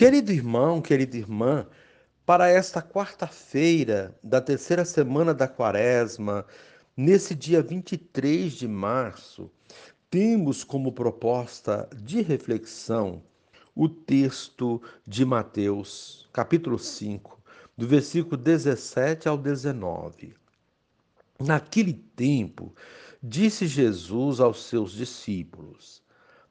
Querido irmão, querida irmã, para esta quarta-feira da terceira semana da quaresma, nesse dia 23 de março, temos como proposta de reflexão o texto de Mateus, capítulo 5, do versículo 17 ao 19. Naquele tempo, disse Jesus aos seus discípulos: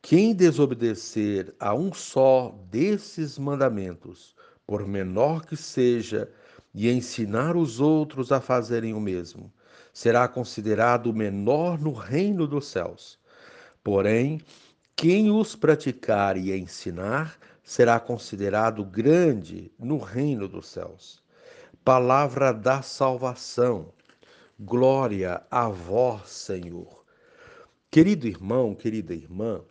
quem desobedecer a um só desses mandamentos, por menor que seja, e ensinar os outros a fazerem o mesmo, será considerado menor no reino dos céus. Porém, quem os praticar e ensinar será considerado grande no reino dos céus. Palavra da salvação. Glória a vós, Senhor. Querido irmão, querida irmã,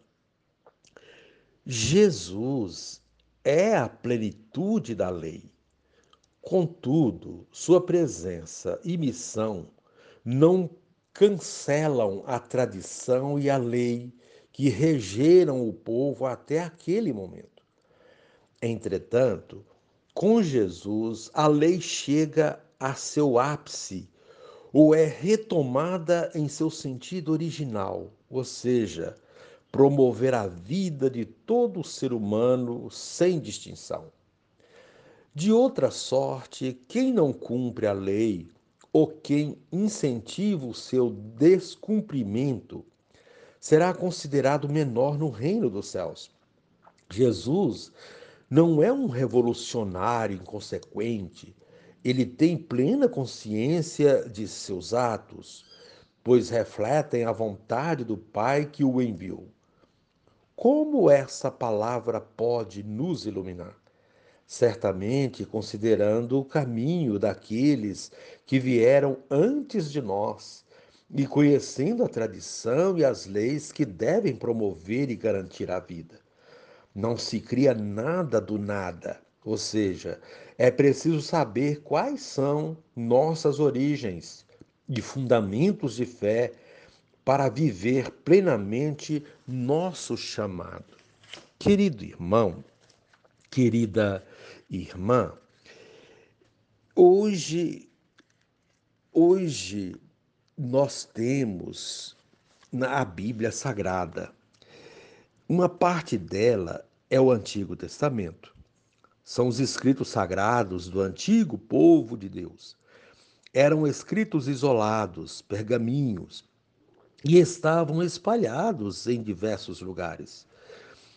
Jesus é a plenitude da lei. Contudo, sua presença e missão não cancelam a tradição e a lei que regeram o povo até aquele momento. Entretanto, com Jesus, a lei chega a seu ápice ou é retomada em seu sentido original, ou seja, promover a vida de todo ser humano sem distinção. De outra sorte, quem não cumpre a lei ou quem incentiva o seu descumprimento será considerado menor no reino dos céus. Jesus não é um revolucionário inconsequente, ele tem plena consciência de seus atos, pois refletem a vontade do Pai que o enviou. Como essa palavra pode nos iluminar? certamente considerando o caminho daqueles que vieram antes de nós e conhecendo a tradição e as leis que devem promover e garantir a vida. Não se cria nada do nada, ou seja, é preciso saber quais são nossas origens e fundamentos de fé para viver plenamente nosso chamado. Querido irmão, querida irmã, hoje, hoje nós temos na Bíblia Sagrada. Uma parte dela é o Antigo Testamento. São os escritos sagrados do antigo povo de Deus. Eram escritos isolados, pergaminhos, e estavam espalhados em diversos lugares.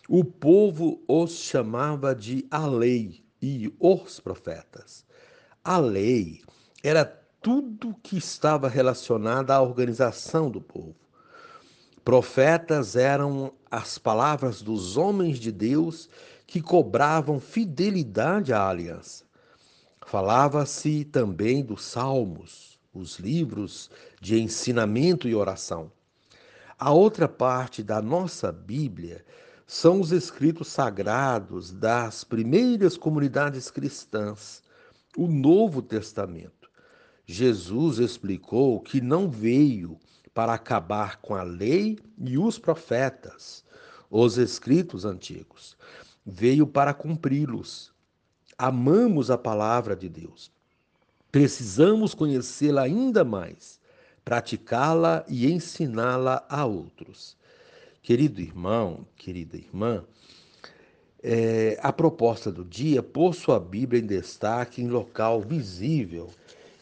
O povo os chamava de a lei, e os profetas. A lei era tudo que estava relacionado à organização do povo. Profetas eram as palavras dos homens de Deus que cobravam fidelidade à aliança. Falava-se também dos salmos, os livros de ensinamento e oração. A outra parte da nossa Bíblia são os escritos sagrados das primeiras comunidades cristãs, o Novo Testamento. Jesus explicou que não veio para acabar com a lei e os profetas, os escritos antigos. Veio para cumpri-los. Amamos a palavra de Deus. Precisamos conhecê-la ainda mais, praticá-la e ensiná-la a outros. Querido irmão, querida irmã, é, a proposta do dia, pôr sua Bíblia em destaque em local visível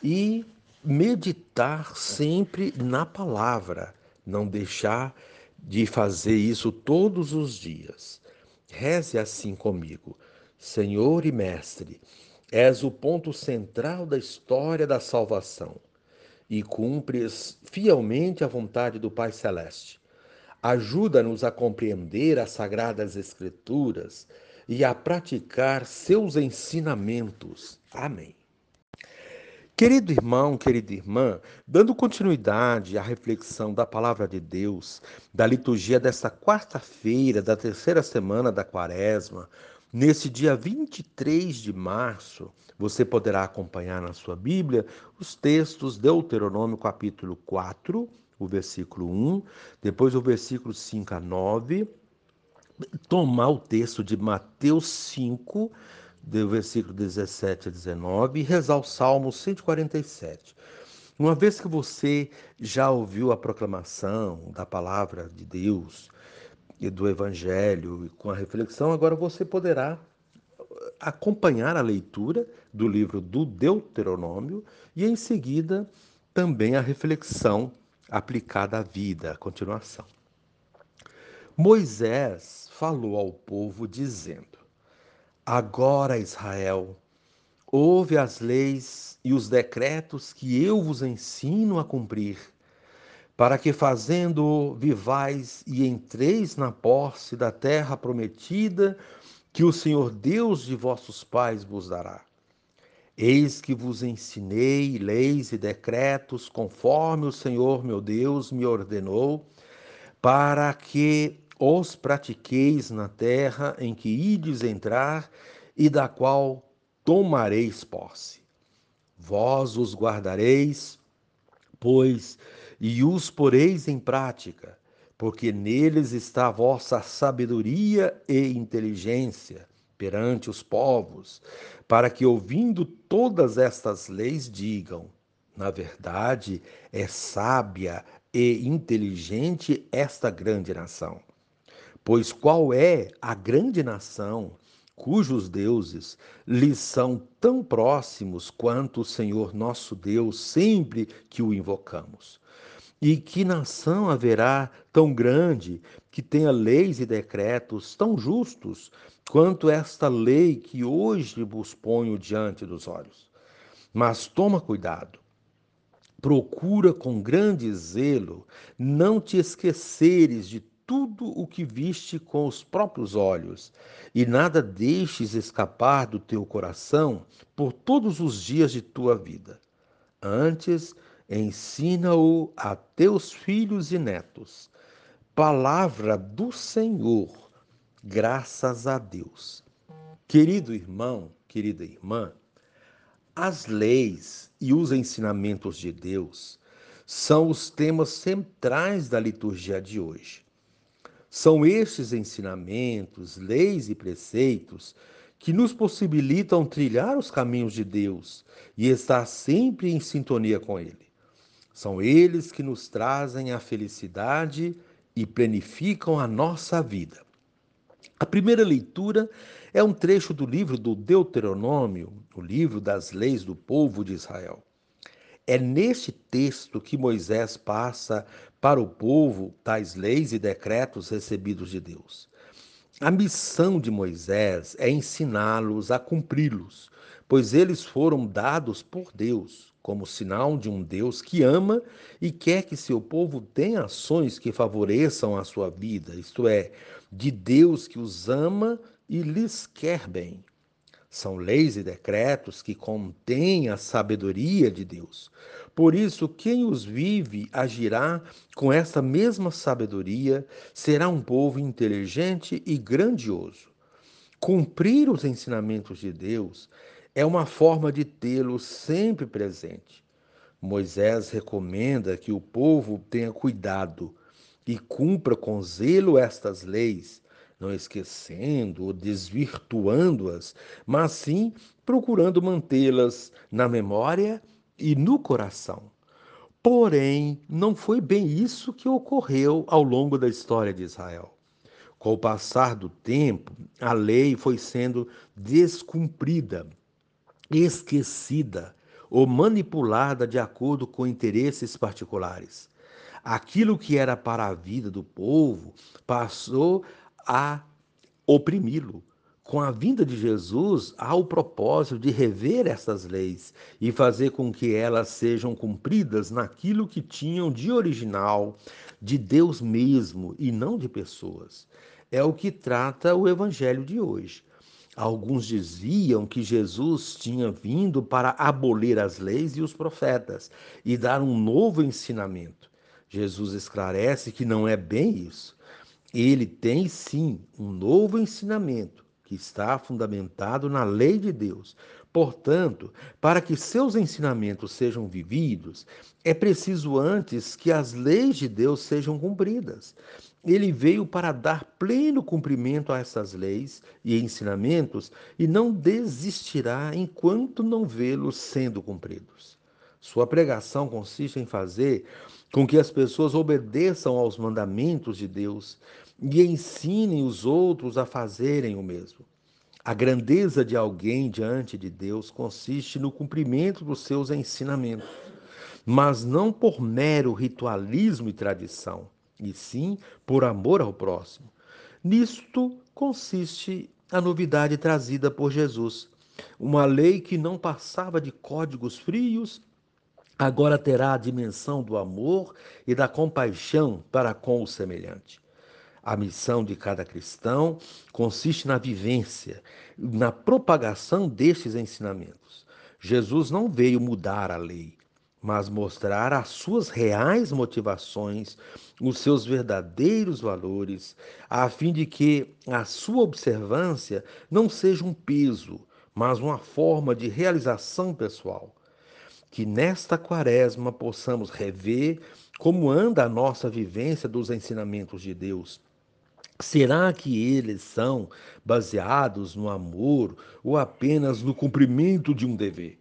e meditar sempre na palavra, não deixar de fazer isso todos os dias. Reze assim comigo, Senhor e Mestre, és o ponto central da história da salvação e cumpres fielmente a vontade do Pai Celeste Ajuda-nos a compreender as Sagradas Escrituras e a praticar seus ensinamentos. Amém. Querido irmão, querida irmã, dando continuidade à reflexão da palavra de Deus, da liturgia desta quarta-feira, da terceira semana da quaresma, nesse dia 23 de março, você poderá acompanhar na sua Bíblia os textos Deuteronômio capítulo 4, o versículo 1, depois o versículo 5 a 9, tomar o texto de Mateus 5, do versículo 17 a 19, e rezar o Salmo 147. Uma vez que você já ouviu a proclamação da palavra de Deus e do Evangelho e com a reflexão, agora você poderá acompanhar a leitura do livro do Deuteronômio e em seguida também a reflexão aplicada à vida, a continuação. Moisés falou ao povo dizendo: Agora, Israel, ouve as leis e os decretos que eu vos ensino a cumprir, para que fazendo vivais e entreis na posse da terra prometida que o Senhor Deus de vossos pais vos dará. Eis que vos ensinei leis e decretos conforme o Senhor meu Deus me ordenou, para que os pratiqueis na terra em que ides entrar e da qual tomareis posse. Vós os guardareis, pois, e os poreis em prática, porque neles está a vossa sabedoria e inteligência perante os povos, para que, ouvindo todas estas leis, digam: na verdade, é sábia e inteligente esta grande nação. Pois qual é a grande nação cujos deuses lhes são tão próximos quanto o Senhor nosso Deus sempre que o invocamos? E que nação haverá tão grande que tenha leis e decretos tão justos quanto esta lei que hoje vos ponho diante dos olhos? Mas toma cuidado. Procura com grande zelo não te esqueceres de tudo o que viste com os próprios olhos, e nada deixes escapar do teu coração por todos os dias de tua vida. Antes, ensina-o a teus filhos e netos. Palavra do Senhor, graças a Deus. Querido irmão, querida irmã, as leis e os ensinamentos de Deus são os temas centrais da liturgia de hoje. São estes ensinamentos, leis e preceitos que nos possibilitam trilhar os caminhos de Deus e estar sempre em sintonia com Ele. São eles que nos trazem a felicidade e planificam a nossa vida. A primeira leitura é um trecho do livro do Deuteronômio, o livro das leis do povo de Israel. É neste texto que Moisés passa para o povo tais leis e decretos recebidos de Deus. A missão de Moisés é ensiná-los a cumpri-los, pois eles foram dados por Deus como sinal de um Deus que ama e quer que seu povo tenha ações que favoreçam a sua vida, isto é, de Deus que os ama e lhes quer bem. São leis e decretos que contêm a sabedoria de Deus. Por isso, quem os vive agirá com essa mesma sabedoria, será um povo inteligente e grandioso. Cumprir os ensinamentos de Deus é uma forma de tê-lo sempre presente. Moisés recomenda que o povo tenha cuidado e cumpra com zelo estas leis, não esquecendo ou desvirtuando-as, mas sim procurando mantê-las na memória e no coração. Porém, não foi bem isso que ocorreu ao longo da história de Israel. Com o passar do tempo, a lei foi sendo descumprida esquecida ou manipulada de acordo com interesses particulares. Aquilo que era para a vida do povo passou a oprimi-lo. Com a vinda de Jesus, há o propósito de rever essas leis e fazer com que elas sejam cumpridas naquilo que tinham de original, de Deus mesmo e não de pessoas. É o que trata o evangelho de hoje. Alguns diziam que Jesus tinha vindo para abolir as leis e os profetas e dar um novo ensinamento. Jesus esclarece que não é bem isso. Ele tem sim um novo ensinamento que está fundamentado na lei de Deus. Portanto, para que seus ensinamentos sejam vividos, é preciso antes que as leis de Deus sejam cumpridas. Ele veio para dar pleno cumprimento a essas leis e ensinamentos e não desistirá enquanto não vê-los sendo cumpridos. Sua pregação consiste em fazer com que as pessoas obedeçam aos mandamentos de Deus e ensinem os outros a fazerem o mesmo. A grandeza de alguém diante de Deus consiste no cumprimento dos seus ensinamentos, mas não por mero ritualismo e tradição e sim por amor ao próximo. Nisto consiste a novidade trazida por Jesus. Uma lei que não passava de códigos frios, agora terá a dimensão do amor e da compaixão para com o semelhante. A missão de cada cristão consiste na vivência, na propagação destes ensinamentos. Jesus não veio mudar a lei, mas mostrar as suas reais motivações, os seus verdadeiros valores, a fim de que a sua observância não seja um peso, mas uma forma de realização pessoal. Que nesta quaresma possamos rever como anda a nossa vivência dos ensinamentos de Deus. Será que eles são baseados no amor ou apenas no cumprimento de um dever?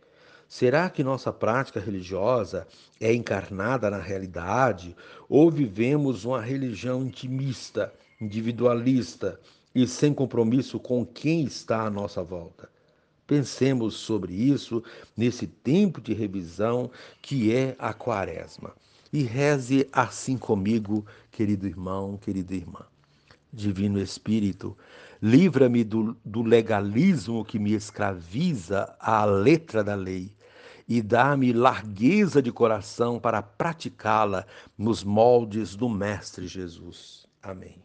Será que nossa prática religiosa é encarnada na realidade ou vivemos uma religião intimista, individualista e sem compromisso com quem está à nossa volta? Pensemos sobre isso nesse tempo de revisão que é a Quaresma. E reze assim comigo, querido irmão, querida irmã. Divino Espírito, livra-me do, do legalismo que me escraviza à letra da lei e dá-me largueza de coração para praticá-la nos moldes do Mestre Jesus. Amém.